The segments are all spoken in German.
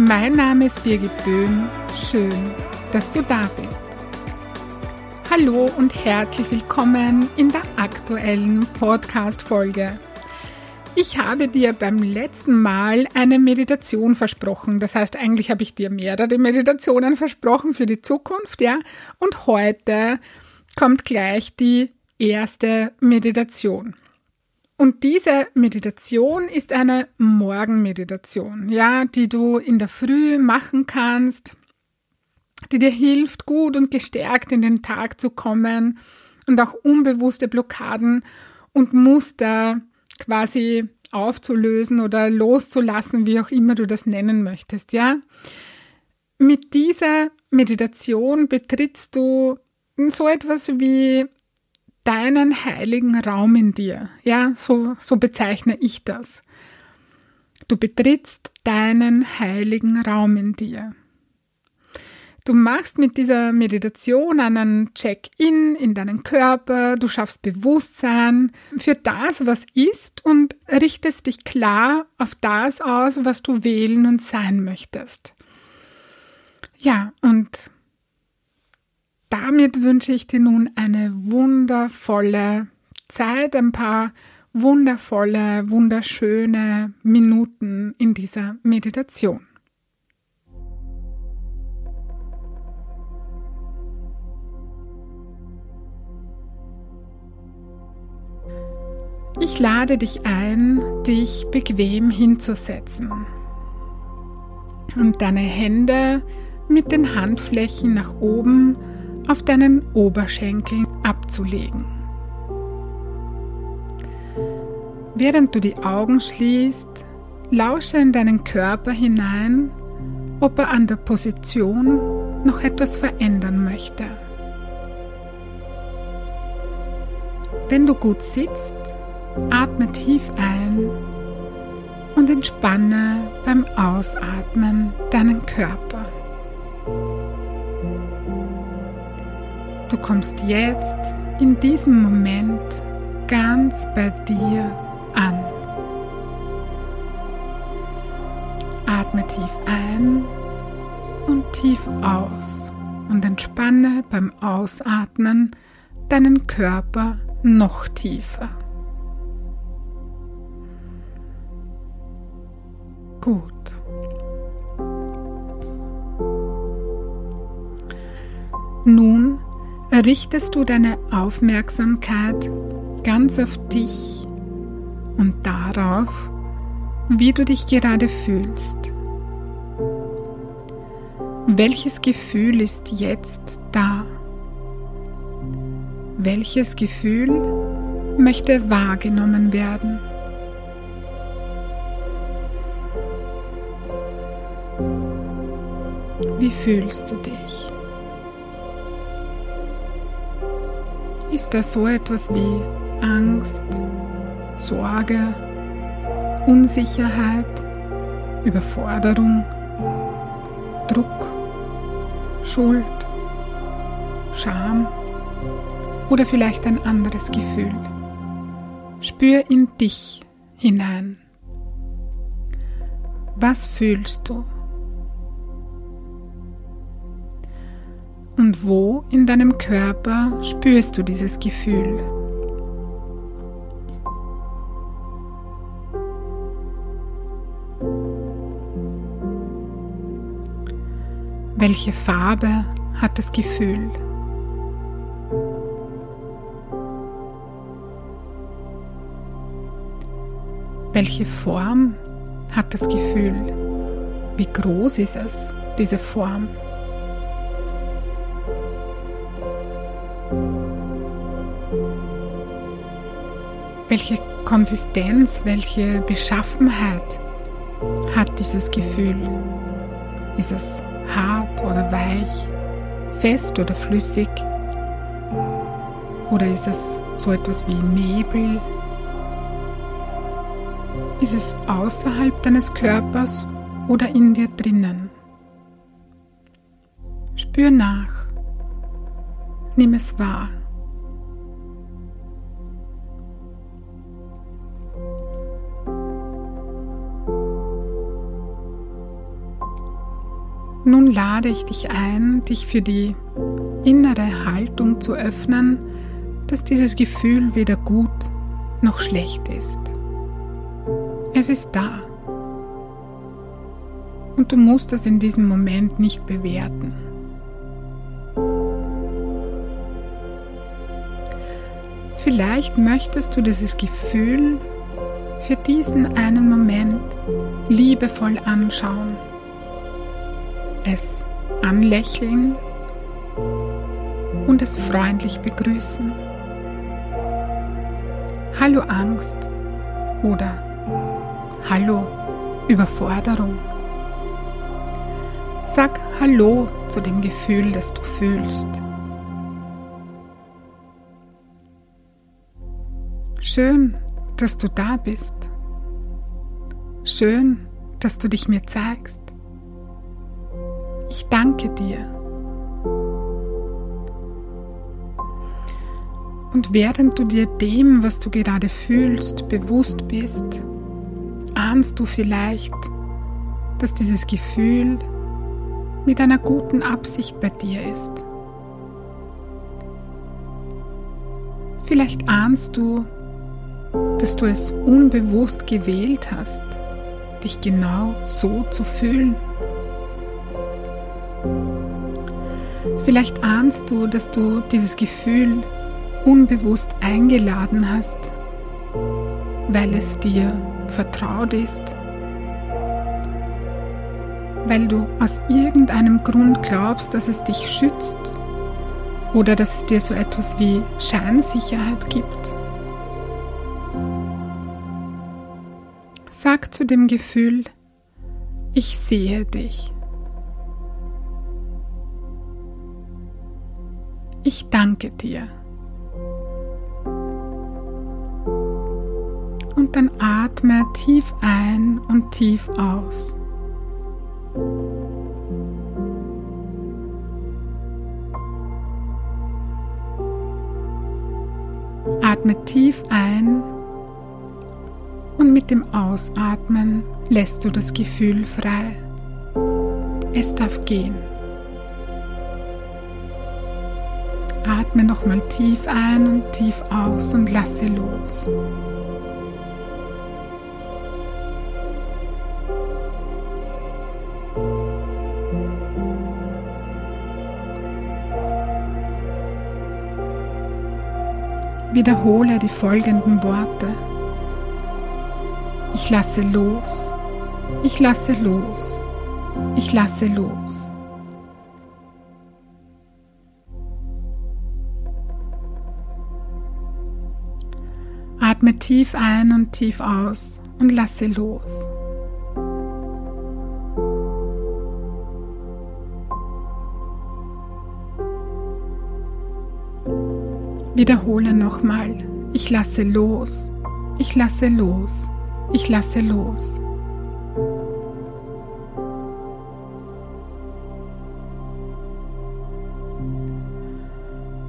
Mein Name ist Birgit Böhm. Schön, dass du da bist. Hallo und herzlich willkommen in der aktuellen Podcast-Folge. Ich habe dir beim letzten Mal eine Meditation versprochen. Das heißt, eigentlich habe ich dir mehrere Meditationen versprochen für die Zukunft, ja. Und heute kommt gleich die erste Meditation. Und diese Meditation ist eine Morgenmeditation, ja, die du in der Früh machen kannst, die dir hilft, gut und gestärkt in den Tag zu kommen und auch unbewusste Blockaden und Muster quasi aufzulösen oder loszulassen, wie auch immer du das nennen möchtest, ja. Mit dieser Meditation betrittst du so etwas wie deinen heiligen Raum in dir. Ja, so, so bezeichne ich das. Du betrittst deinen heiligen Raum in dir. Du machst mit dieser Meditation einen Check-in in deinen Körper, du schaffst Bewusstsein für das, was ist und richtest dich klar auf das aus, was du wählen und sein möchtest. Ja, und damit wünsche ich dir nun eine wundervolle Zeit, ein paar wundervolle, wunderschöne Minuten in dieser Meditation. Ich lade dich ein, dich bequem hinzusetzen und deine Hände mit den Handflächen nach oben auf deinen Oberschenkeln abzulegen. Während du die Augen schließt, lausche in deinen Körper hinein, ob er an der Position noch etwas verändern möchte. Wenn du gut sitzt, atme tief ein und entspanne beim Ausatmen deinen Körper. Du kommst jetzt in diesem Moment ganz bei dir an. Atme tief ein und tief aus und entspanne beim Ausatmen deinen Körper noch tiefer. Gut. Nun richtest du deine Aufmerksamkeit ganz auf dich und darauf, wie du dich gerade fühlst. Welches Gefühl ist jetzt da? Welches Gefühl möchte wahrgenommen werden? Wie fühlst du dich? Ist da so etwas wie Angst, Sorge, Unsicherheit, Überforderung, Druck, Schuld, Scham oder vielleicht ein anderes Gefühl? Spür in dich hinein. Was fühlst du? Und wo in deinem Körper spürst du dieses Gefühl? Welche Farbe hat das Gefühl? Welche Form hat das Gefühl? Wie groß ist es, diese Form? Welche Konsistenz, welche Beschaffenheit hat dieses Gefühl? Ist es hart oder weich, fest oder flüssig? Oder ist es so etwas wie Nebel? Ist es außerhalb deines Körpers oder in dir drinnen? Spür nach. Nimm es wahr. Nun lade ich dich ein, dich für die innere Haltung zu öffnen, dass dieses Gefühl weder gut noch schlecht ist. Es ist da. Und du musst es in diesem Moment nicht bewerten. Vielleicht möchtest du dieses Gefühl für diesen einen Moment liebevoll anschauen, es anlächeln und es freundlich begrüßen. Hallo Angst oder Hallo Überforderung. Sag Hallo zu dem Gefühl, das du fühlst. Schön, dass du da bist. Schön, dass du dich mir zeigst. Ich danke dir. Und während du dir dem, was du gerade fühlst, bewusst bist, ahnst du vielleicht, dass dieses Gefühl mit einer guten Absicht bei dir ist. Vielleicht ahnst du, dass du es unbewusst gewählt hast, dich genau so zu fühlen. Vielleicht ahnst du, dass du dieses Gefühl unbewusst eingeladen hast, weil es dir vertraut ist, weil du aus irgendeinem Grund glaubst, dass es dich schützt oder dass es dir so etwas wie Scheinsicherheit gibt. Sag zu dem Gefühl, ich sehe dich. Ich danke dir. Und dann atme tief ein und tief aus. Atme tief ein und mit dem Ausatmen lässt du das Gefühl frei. Es darf gehen. Atme nochmal tief ein und tief aus und lasse los. Wiederhole die folgenden Worte. Ich lasse los, ich lasse los, ich lasse los. Atme tief ein und tief aus und lasse los. Wiederhole nochmal. Ich lasse los. Ich lasse los. Ich lasse los.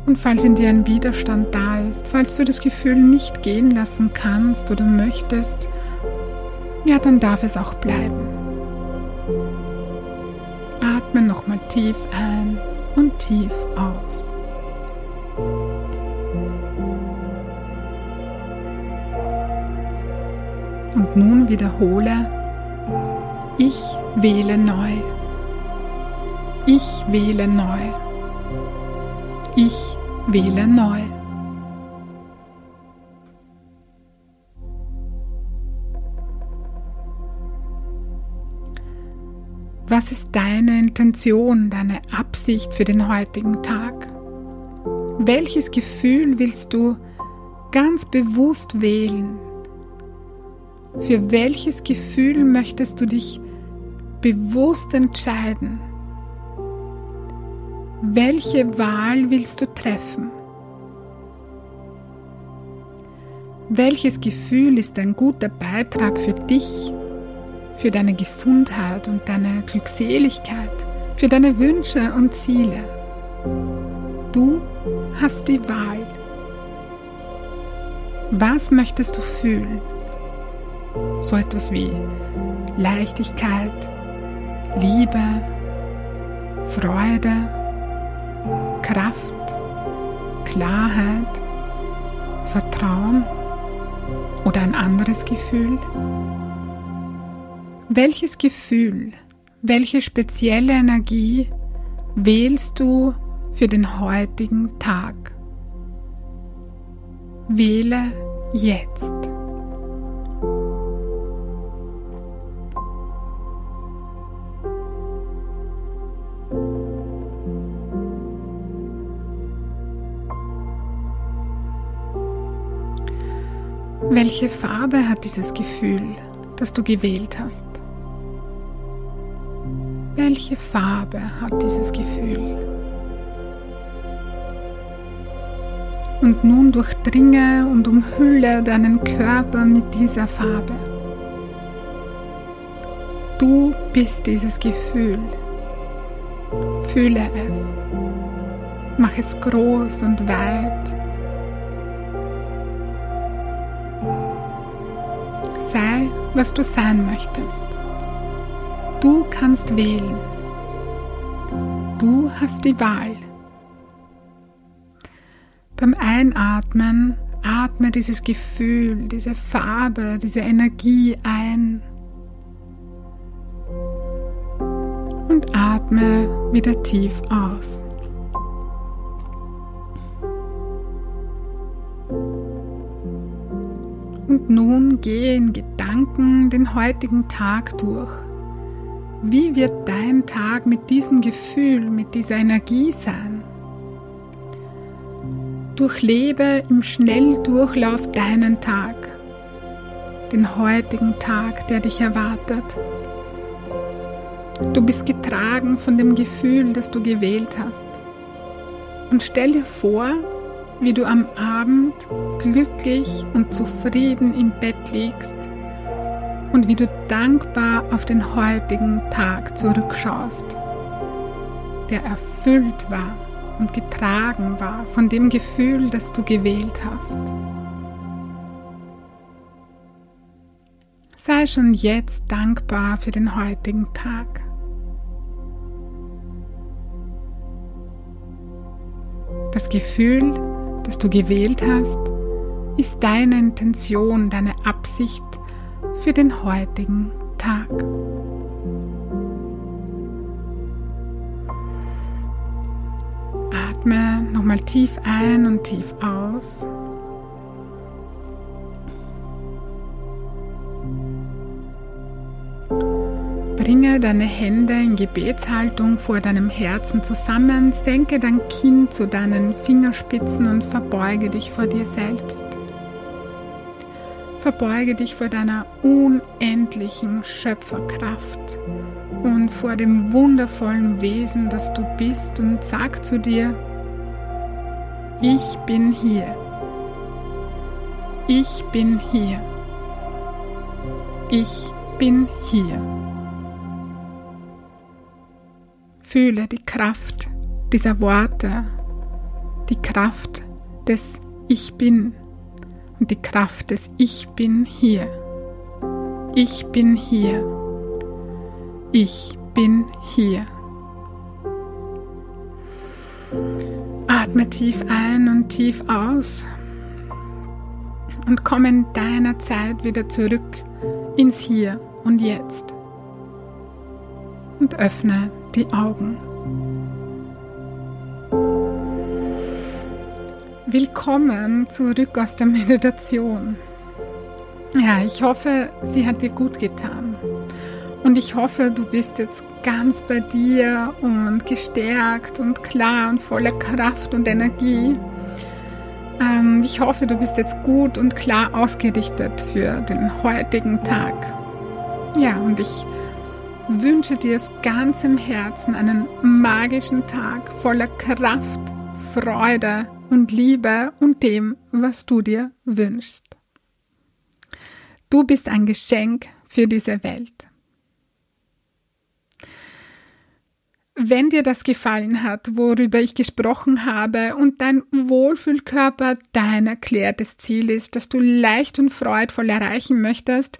Und falls in dir ein Widerstand da ist, falls du das Gefühl nicht gehen lassen kannst oder möchtest, ja, dann darf es auch bleiben. Atme nochmal tief ein und tief aus. Und nun wiederhole, ich wähle neu. Ich wähle neu. Ich wähle neu. Was ist deine Intention, deine Absicht für den heutigen Tag? Welches Gefühl willst du ganz bewusst wählen? Für welches Gefühl möchtest du dich bewusst entscheiden? Welche Wahl willst du treffen? Welches Gefühl ist ein guter Beitrag für dich, für deine Gesundheit und deine Glückseligkeit, für deine Wünsche und Ziele? Du hast die Wahl. Was möchtest du fühlen? So etwas wie Leichtigkeit, Liebe, Freude, Kraft, Klarheit, Vertrauen oder ein anderes Gefühl? Welches Gefühl, welche spezielle Energie wählst du für den heutigen Tag? Wähle jetzt. Welche Farbe hat dieses Gefühl, das du gewählt hast? Welche Farbe hat dieses Gefühl? Und nun durchdringe und umhülle deinen Körper mit dieser Farbe. Du bist dieses Gefühl. Fühle es. Mach es groß und weit. Sei, was du sein möchtest. Du kannst wählen. Du hast die Wahl. Beim Einatmen atme dieses Gefühl, diese Farbe, diese Energie ein. Und atme wieder tief aus. Und nun gehe in Gedanken den heutigen Tag durch. Wie wird dein Tag mit diesem Gefühl, mit dieser Energie sein? Durchlebe im Schnelldurchlauf deinen Tag, den heutigen Tag, der dich erwartet. Du bist getragen von dem Gefühl, das du gewählt hast. Und stell dir vor, wie du am Abend glücklich und zufrieden im Bett liegst und wie du dankbar auf den heutigen Tag zurückschaust, der erfüllt war und getragen war von dem Gefühl, das du gewählt hast. Sei schon jetzt dankbar für den heutigen Tag. Das Gefühl, das du gewählt hast, ist deine Intention, deine Absicht für den heutigen Tag. Atme nochmal tief ein und tief aus. Bringe deine Hände in Gebetshaltung vor deinem Herzen zusammen, senke dein Kinn zu deinen Fingerspitzen und verbeuge dich vor dir selbst. Verbeuge dich vor deiner unendlichen Schöpferkraft und vor dem wundervollen Wesen, das du bist und sag zu dir, ich bin hier. Ich bin hier. Ich bin hier. Fühle die Kraft dieser Worte, die Kraft des Ich bin und die Kraft des Ich bin hier. Ich bin hier. Ich bin hier. Atme tief ein und tief aus und komm in deiner Zeit wieder zurück ins Hier und Jetzt und öffne die Augen. Willkommen zurück aus der Meditation. Ja, ich hoffe, sie hat dir gut getan. Und ich hoffe, du bist jetzt ganz bei dir und gestärkt und klar und voller Kraft und Energie. Ähm, ich hoffe, du bist jetzt gut und klar ausgerichtet für den heutigen Tag. Ja, und ich wünsche dir aus ganzem Herzen einen magischen Tag voller Kraft, Freude und Liebe und dem, was du dir wünschst. Du bist ein Geschenk für diese Welt. Wenn dir das gefallen hat, worüber ich gesprochen habe und dein Wohlfühlkörper dein erklärtes Ziel ist, das du leicht und freudvoll erreichen möchtest,